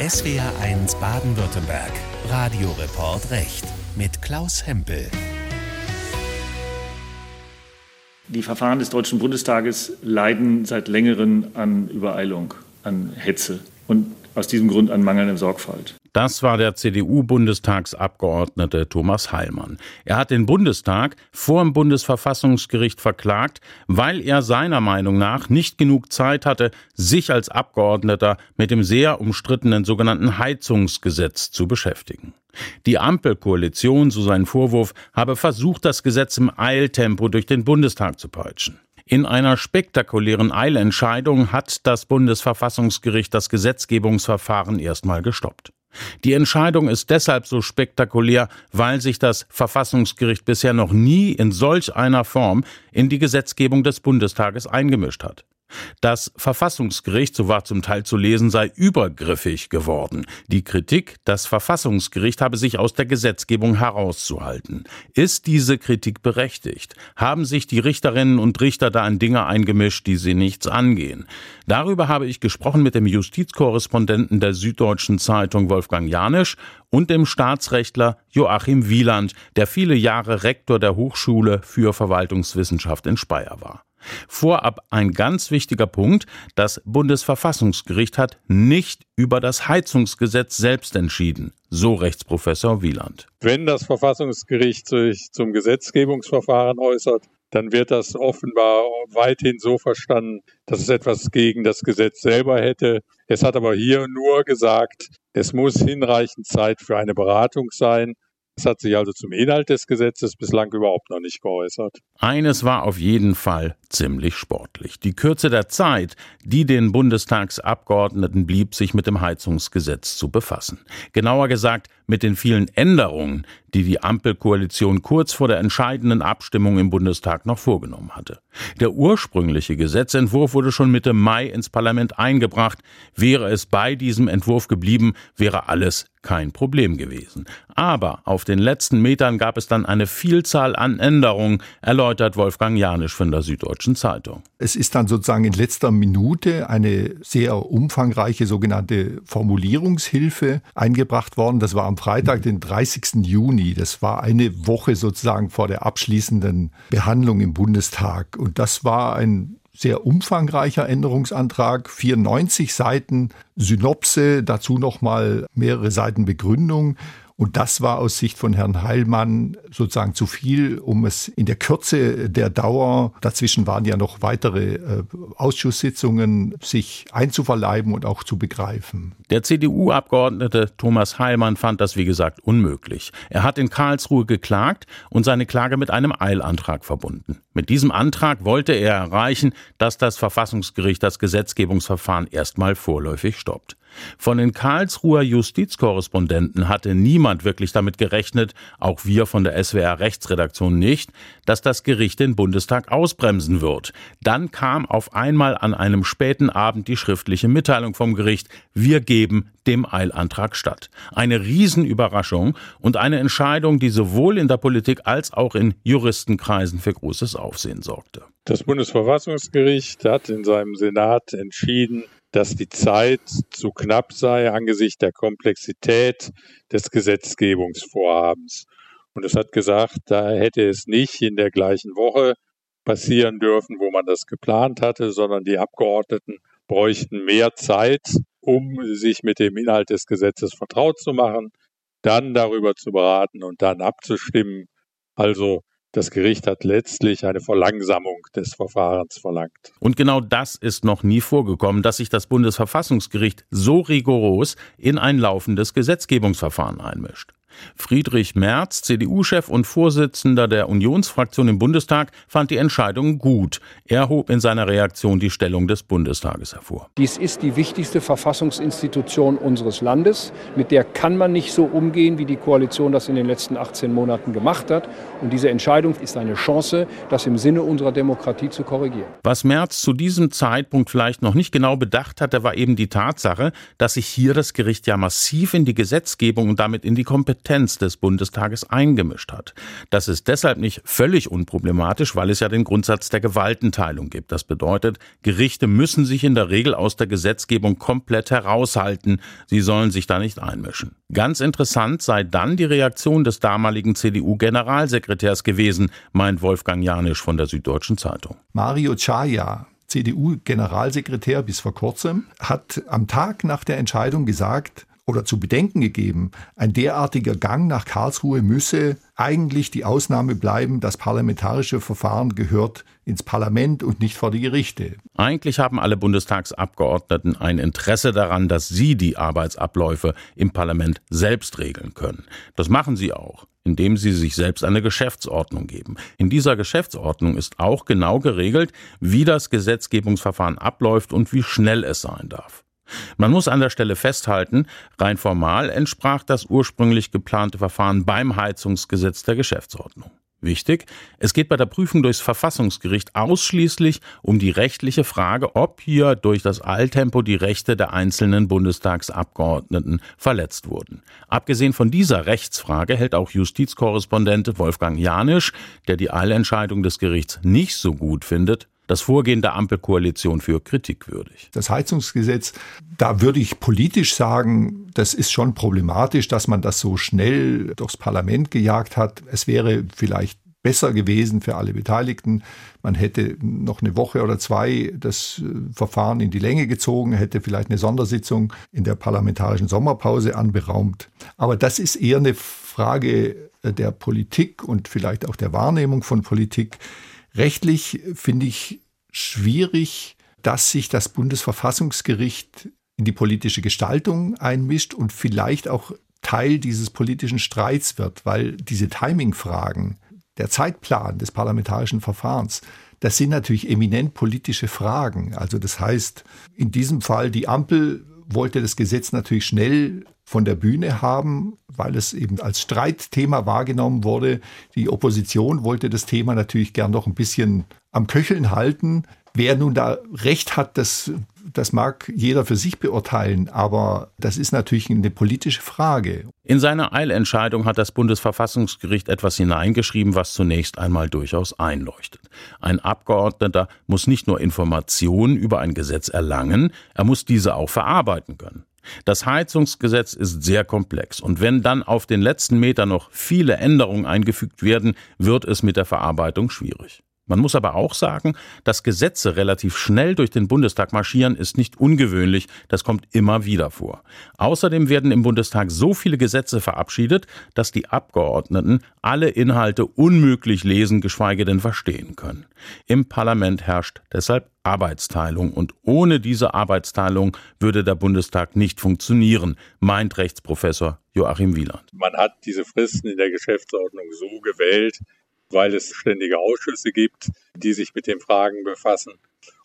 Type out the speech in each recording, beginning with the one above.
SWR1 Baden-Württemberg. Radioreport Recht mit Klaus Hempel. Die Verfahren des Deutschen Bundestages leiden seit längerem an Übereilung, an Hetze und aus diesem Grund an mangelnder Sorgfalt. Das war der CDU-Bundestagsabgeordnete Thomas Heilmann. Er hat den Bundestag vor dem Bundesverfassungsgericht verklagt, weil er seiner Meinung nach nicht genug Zeit hatte, sich als Abgeordneter mit dem sehr umstrittenen sogenannten Heizungsgesetz zu beschäftigen. Die Ampelkoalition, so sein Vorwurf, habe versucht, das Gesetz im Eiltempo durch den Bundestag zu peitschen. In einer spektakulären Eilentscheidung hat das Bundesverfassungsgericht das Gesetzgebungsverfahren erstmal gestoppt. Die Entscheidung ist deshalb so spektakulär, weil sich das Verfassungsgericht bisher noch nie in solch einer Form in die Gesetzgebung des Bundestages eingemischt hat. Das Verfassungsgericht, so war zum Teil zu lesen, sei übergriffig geworden. Die Kritik, das Verfassungsgericht habe sich aus der Gesetzgebung herauszuhalten. Ist diese Kritik berechtigt? Haben sich die Richterinnen und Richter da in Dinge eingemischt, die sie nichts angehen? Darüber habe ich gesprochen mit dem Justizkorrespondenten der Süddeutschen Zeitung Wolfgang Janisch und dem Staatsrechtler Joachim Wieland, der viele Jahre Rektor der Hochschule für Verwaltungswissenschaft in Speyer war. Vorab ein ganz wichtiger Punkt. Das Bundesverfassungsgericht hat nicht über das Heizungsgesetz selbst entschieden, so Rechtsprofessor Wieland. Wenn das Verfassungsgericht sich zum Gesetzgebungsverfahren äußert, dann wird das offenbar weithin so verstanden, dass es etwas gegen das Gesetz selber hätte. Es hat aber hier nur gesagt, es muss hinreichend Zeit für eine Beratung sein es hat sich also zum Inhalt des Gesetzes bislang überhaupt noch nicht geäußert. Eines war auf jeden Fall ziemlich sportlich. Die Kürze der Zeit, die den Bundestagsabgeordneten blieb, sich mit dem Heizungsgesetz zu befassen. Genauer gesagt, mit den vielen Änderungen, die die Ampelkoalition kurz vor der entscheidenden Abstimmung im Bundestag noch vorgenommen hatte. Der ursprüngliche Gesetzentwurf wurde schon Mitte Mai ins Parlament eingebracht. Wäre es bei diesem Entwurf geblieben, wäre alles kein Problem gewesen. Aber auf den letzten Metern gab es dann eine Vielzahl an Änderungen, erläutert Wolfgang Janisch von der Süddeutschen Zeitung. Es ist dann sozusagen in letzter Minute eine sehr umfangreiche sogenannte Formulierungshilfe eingebracht worden. Das war am Freitag, den 30. Juni. Das war eine Woche sozusagen vor der abschließenden Behandlung im Bundestag. Und das war ein sehr umfangreicher Änderungsantrag, 94 Seiten Synopse, dazu nochmal mehrere Seiten Begründung. Und das war aus Sicht von Herrn Heilmann sozusagen zu viel, um es in der Kürze der Dauer, dazwischen waren ja noch weitere äh, Ausschusssitzungen, sich einzuverleiben und auch zu begreifen. Der CDU-Abgeordnete Thomas Heilmann fand das, wie gesagt, unmöglich. Er hat in Karlsruhe geklagt und seine Klage mit einem Eilantrag verbunden. Mit diesem Antrag wollte er erreichen, dass das Verfassungsgericht das Gesetzgebungsverfahren erstmal vorläufig stoppt. Von den Karlsruher Justizkorrespondenten hatte niemand wirklich damit gerechnet, auch wir von der SWR Rechtsredaktion nicht, dass das Gericht den Bundestag ausbremsen wird. Dann kam auf einmal an einem späten Abend die schriftliche Mitteilung vom Gericht, wir geben dem Eilantrag statt. Eine Riesenüberraschung und eine Entscheidung, die sowohl in der Politik als auch in Juristenkreisen für großes Aufsehen sorgte. Das Bundesverfassungsgericht hat in seinem Senat entschieden, dass die Zeit zu knapp sei angesichts der Komplexität des Gesetzgebungsvorhabens. Und es hat gesagt, da hätte es nicht in der gleichen Woche passieren dürfen, wo man das geplant hatte, sondern die Abgeordneten bräuchten mehr Zeit, um sich mit dem Inhalt des Gesetzes vertraut zu machen, dann darüber zu beraten und dann abzustimmen. Also das Gericht hat letztlich eine Verlangsamung des Verfahrens verlangt. Und genau das ist noch nie vorgekommen, dass sich das Bundesverfassungsgericht so rigoros in ein laufendes Gesetzgebungsverfahren einmischt. Friedrich Merz, CDU-Chef und Vorsitzender der Unionsfraktion im Bundestag, fand die Entscheidung gut. Er hob in seiner Reaktion die Stellung des Bundestages hervor. Dies ist die wichtigste Verfassungsinstitution unseres Landes. Mit der kann man nicht so umgehen, wie die Koalition das in den letzten 18 Monaten gemacht hat. Und diese Entscheidung ist eine Chance, das im Sinne unserer Demokratie zu korrigieren. Was Merz zu diesem Zeitpunkt vielleicht noch nicht genau bedacht hatte, war eben die Tatsache, dass sich hier das Gericht ja massiv in die Gesetzgebung und damit in die Kompetenz Kompetenz des Bundestages eingemischt hat. Das ist deshalb nicht völlig unproblematisch, weil es ja den Grundsatz der Gewaltenteilung gibt. Das bedeutet, Gerichte müssen sich in der Regel aus der Gesetzgebung komplett heraushalten. Sie sollen sich da nicht einmischen. Ganz interessant sei dann die Reaktion des damaligen CDU-Generalsekretärs gewesen, meint Wolfgang Janisch von der Süddeutschen Zeitung. Mario Chaya, CDU-Generalsekretär bis vor kurzem, hat am Tag nach der Entscheidung gesagt, oder zu bedenken gegeben, ein derartiger Gang nach Karlsruhe müsse eigentlich die Ausnahme bleiben, das parlamentarische Verfahren gehört ins Parlament und nicht vor die Gerichte. Eigentlich haben alle Bundestagsabgeordneten ein Interesse daran, dass sie die Arbeitsabläufe im Parlament selbst regeln können. Das machen sie auch indem sie sich selbst eine Geschäftsordnung geben. In dieser Geschäftsordnung ist auch genau geregelt, wie das Gesetzgebungsverfahren abläuft und wie schnell es sein darf. Man muss an der Stelle festhalten, rein formal entsprach das ursprünglich geplante Verfahren beim Heizungsgesetz der Geschäftsordnung. Wichtig, es geht bei der Prüfung durchs Verfassungsgericht ausschließlich um die rechtliche Frage, ob hier durch das Alltempo die Rechte der einzelnen Bundestagsabgeordneten verletzt wurden. Abgesehen von dieser Rechtsfrage hält auch Justizkorrespondent Wolfgang Janisch, der die Eilentscheidung des Gerichts nicht so gut findet, das Vorgehen der Ampelkoalition für kritikwürdig. Das Heizungsgesetz, da würde ich politisch sagen, das ist schon problematisch, dass man das so schnell durchs Parlament gejagt hat. Es wäre vielleicht besser gewesen für alle Beteiligten. Man hätte noch eine Woche oder zwei das äh, Verfahren in die Länge gezogen, hätte vielleicht eine Sondersitzung in der parlamentarischen Sommerpause anberaumt. Aber das ist eher eine Frage der Politik und vielleicht auch der Wahrnehmung von Politik. Rechtlich finde ich schwierig, dass sich das Bundesverfassungsgericht in die politische Gestaltung einmischt und vielleicht auch Teil dieses politischen Streits wird, weil diese Timing-Fragen, der Zeitplan des parlamentarischen Verfahrens, das sind natürlich eminent politische Fragen. Also das heißt, in diesem Fall die Ampel wollte das Gesetz natürlich schnell von der Bühne haben, weil es eben als Streitthema wahrgenommen wurde. Die Opposition wollte das Thema natürlich gern noch ein bisschen am Köcheln halten. Wer nun da Recht hat, das, das mag jeder für sich beurteilen, aber das ist natürlich eine politische Frage. In seiner Eilentscheidung hat das Bundesverfassungsgericht etwas hineingeschrieben, was zunächst einmal durchaus einleuchtet. Ein Abgeordneter muss nicht nur Informationen über ein Gesetz erlangen, er muss diese auch verarbeiten können. Das Heizungsgesetz ist sehr komplex und wenn dann auf den letzten Meter noch viele Änderungen eingefügt werden, wird es mit der Verarbeitung schwierig. Man muss aber auch sagen, dass Gesetze relativ schnell durch den Bundestag marschieren, ist nicht ungewöhnlich, das kommt immer wieder vor. Außerdem werden im Bundestag so viele Gesetze verabschiedet, dass die Abgeordneten alle Inhalte unmöglich lesen, geschweige denn verstehen können. Im Parlament herrscht deshalb Arbeitsteilung und ohne diese Arbeitsteilung würde der Bundestag nicht funktionieren, meint Rechtsprofessor Joachim Wieland. Man hat diese Fristen in der Geschäftsordnung so gewählt, weil es ständige Ausschüsse gibt, die sich mit den Fragen befassen.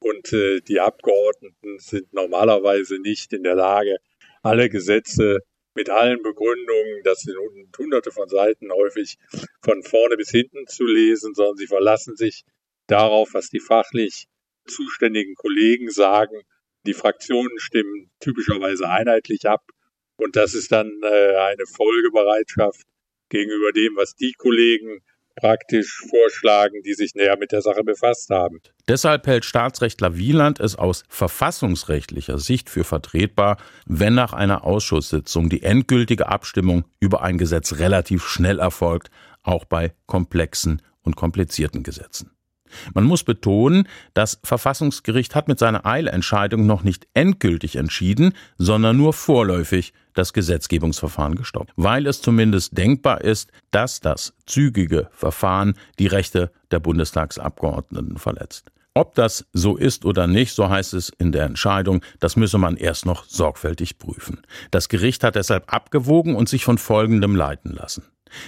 Und äh, die Abgeordneten sind normalerweise nicht in der Lage, alle Gesetze mit allen Begründungen, das sind hunderte von Seiten häufig von vorne bis hinten zu lesen, sondern sie verlassen sich darauf, was die fachlich zuständigen Kollegen sagen. Die Fraktionen stimmen typischerweise einheitlich ab und das ist dann äh, eine Folgebereitschaft gegenüber dem, was die Kollegen praktisch vorschlagen, die sich näher mit der Sache befasst haben. Deshalb hält Staatsrechtler Wieland es aus verfassungsrechtlicher Sicht für vertretbar, wenn nach einer Ausschusssitzung die endgültige Abstimmung über ein Gesetz relativ schnell erfolgt, auch bei komplexen und komplizierten Gesetzen. Man muss betonen, das Verfassungsgericht hat mit seiner Eilentscheidung noch nicht endgültig entschieden, sondern nur vorläufig das Gesetzgebungsverfahren gestoppt, weil es zumindest denkbar ist, dass das zügige Verfahren die Rechte der Bundestagsabgeordneten verletzt. Ob das so ist oder nicht, so heißt es in der Entscheidung, das müsse man erst noch sorgfältig prüfen. Das Gericht hat deshalb abgewogen und sich von Folgendem leiten lassen.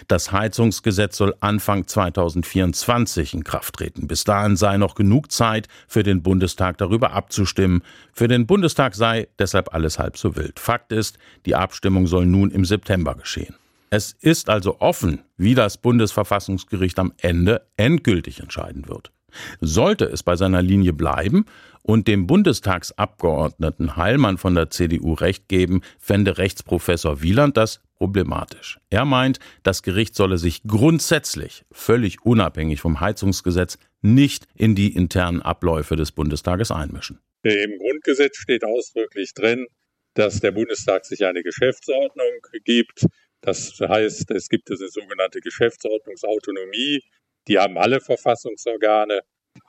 Das Heizungsgesetz soll Anfang 2024 in Kraft treten. Bis dahin sei noch genug Zeit für den Bundestag darüber abzustimmen. Für den Bundestag sei deshalb alles halb so wild. Fakt ist, die Abstimmung soll nun im September geschehen. Es ist also offen, wie das Bundesverfassungsgericht am Ende endgültig entscheiden wird. Sollte es bei seiner Linie bleiben und dem Bundestagsabgeordneten Heilmann von der CDU recht geben, fände Rechtsprofessor Wieland das problematisch. Er meint, das Gericht solle sich grundsätzlich, völlig unabhängig vom Heizungsgesetz, nicht in die internen Abläufe des Bundestages einmischen. Im Grundgesetz steht ausdrücklich drin, dass der Bundestag sich eine Geschäftsordnung gibt. Das heißt, es gibt eine sogenannte Geschäftsordnungsautonomie. Die haben alle Verfassungsorgane.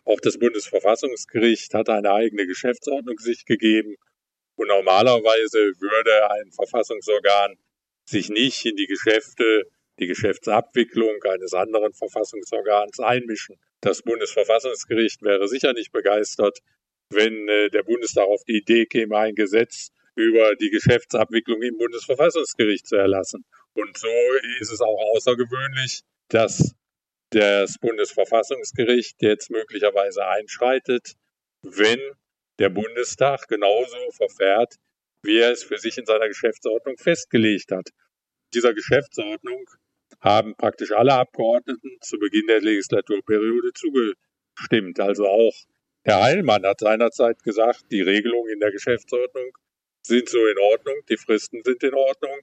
Auch das Bundesverfassungsgericht hat eine eigene Geschäftsordnung sich gegeben. Und normalerweise würde ein Verfassungsorgan sich nicht in die Geschäfte, die Geschäftsabwicklung eines anderen Verfassungsorgans einmischen. Das Bundesverfassungsgericht wäre sicher nicht begeistert, wenn äh, der Bundestag auf die Idee käme, ein Gesetz über die Geschäftsabwicklung im Bundesverfassungsgericht zu erlassen. Und so ist es auch außergewöhnlich, dass das Bundesverfassungsgericht jetzt möglicherweise einschreitet, wenn der Bundestag genauso verfährt, wie er es für sich in seiner Geschäftsordnung festgelegt hat. Dieser Geschäftsordnung haben praktisch alle Abgeordneten zu Beginn der Legislaturperiode zugestimmt. Also auch Herr Heilmann hat seinerzeit gesagt, die Regelungen in der Geschäftsordnung sind so in Ordnung, die Fristen sind in Ordnung.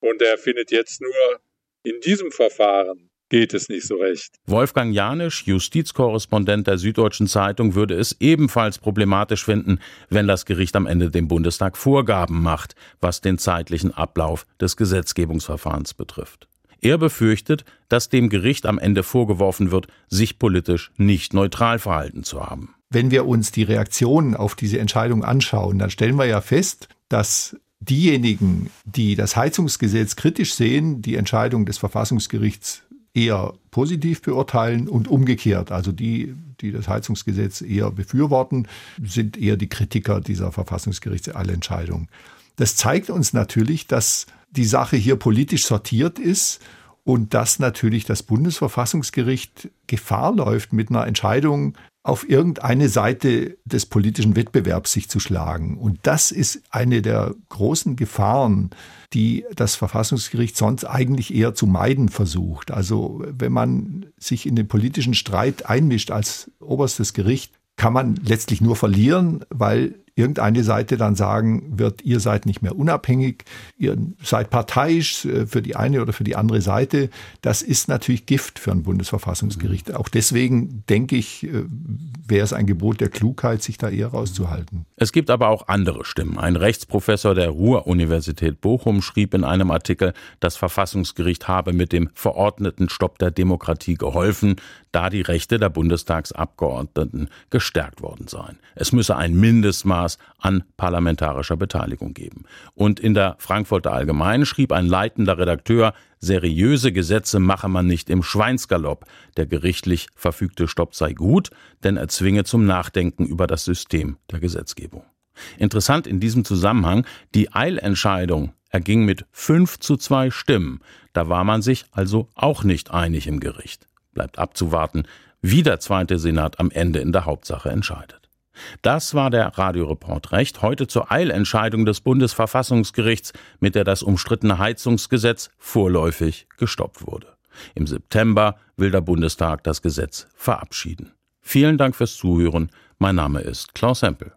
Und er findet jetzt nur in diesem Verfahren geht es nicht so recht. Wolfgang Janisch, Justizkorrespondent der Süddeutschen Zeitung, würde es ebenfalls problematisch finden, wenn das Gericht am Ende dem Bundestag Vorgaben macht, was den zeitlichen Ablauf des Gesetzgebungsverfahrens betrifft. Er befürchtet, dass dem Gericht am Ende vorgeworfen wird, sich politisch nicht neutral verhalten zu haben. Wenn wir uns die Reaktionen auf diese Entscheidung anschauen, dann stellen wir ja fest, dass diejenigen, die das Heizungsgesetz kritisch sehen, die Entscheidung des Verfassungsgerichts eher positiv beurteilen und umgekehrt. Also die, die das Heizungsgesetz eher befürworten, sind eher die Kritiker dieser Verfassungsgerichtsentscheidung. Das zeigt uns natürlich, dass die Sache hier politisch sortiert ist und dass natürlich das Bundesverfassungsgericht Gefahr läuft, mit einer Entscheidung auf irgendeine Seite des politischen Wettbewerbs sich zu schlagen. Und das ist eine der großen Gefahren, die das Verfassungsgericht sonst eigentlich eher zu meiden versucht. Also wenn man sich in den politischen Streit einmischt als oberstes Gericht, kann man letztlich nur verlieren, weil irgendeine Seite dann sagen wird, ihr seid nicht mehr unabhängig, ihr seid parteiisch äh, für die eine oder für die andere Seite. Das ist natürlich Gift für ein Bundesverfassungsgericht. Auch deswegen denke ich, äh, wäre es ein Gebot der Klugheit, sich da eher rauszuhalten. Es gibt aber auch andere Stimmen. Ein Rechtsprofessor der Ruhr-Universität Bochum schrieb in einem Artikel, das Verfassungsgericht habe mit dem verordneten Stopp der Demokratie geholfen, da die Rechte der Bundestagsabgeordneten gestärkt worden seien. Es müsse ein Mindestmaß an parlamentarischer Beteiligung geben. Und in der Frankfurter Allgemeinen schrieb ein leitender Redakteur, seriöse Gesetze mache man nicht im Schweinsgalopp. Der gerichtlich verfügte Stopp sei gut, denn er zwinge zum Nachdenken über das System der Gesetzgebung. Interessant in diesem Zusammenhang, die Eilentscheidung erging mit fünf zu zwei Stimmen. Da war man sich also auch nicht einig im Gericht. Bleibt abzuwarten, wie der zweite Senat am Ende in der Hauptsache entscheidet. Das war der Radioreport Recht heute zur Eilentscheidung des Bundesverfassungsgerichts, mit der das umstrittene Heizungsgesetz vorläufig gestoppt wurde. Im September will der Bundestag das Gesetz verabschieden. Vielen Dank fürs Zuhören. Mein Name ist Klaus Hempel.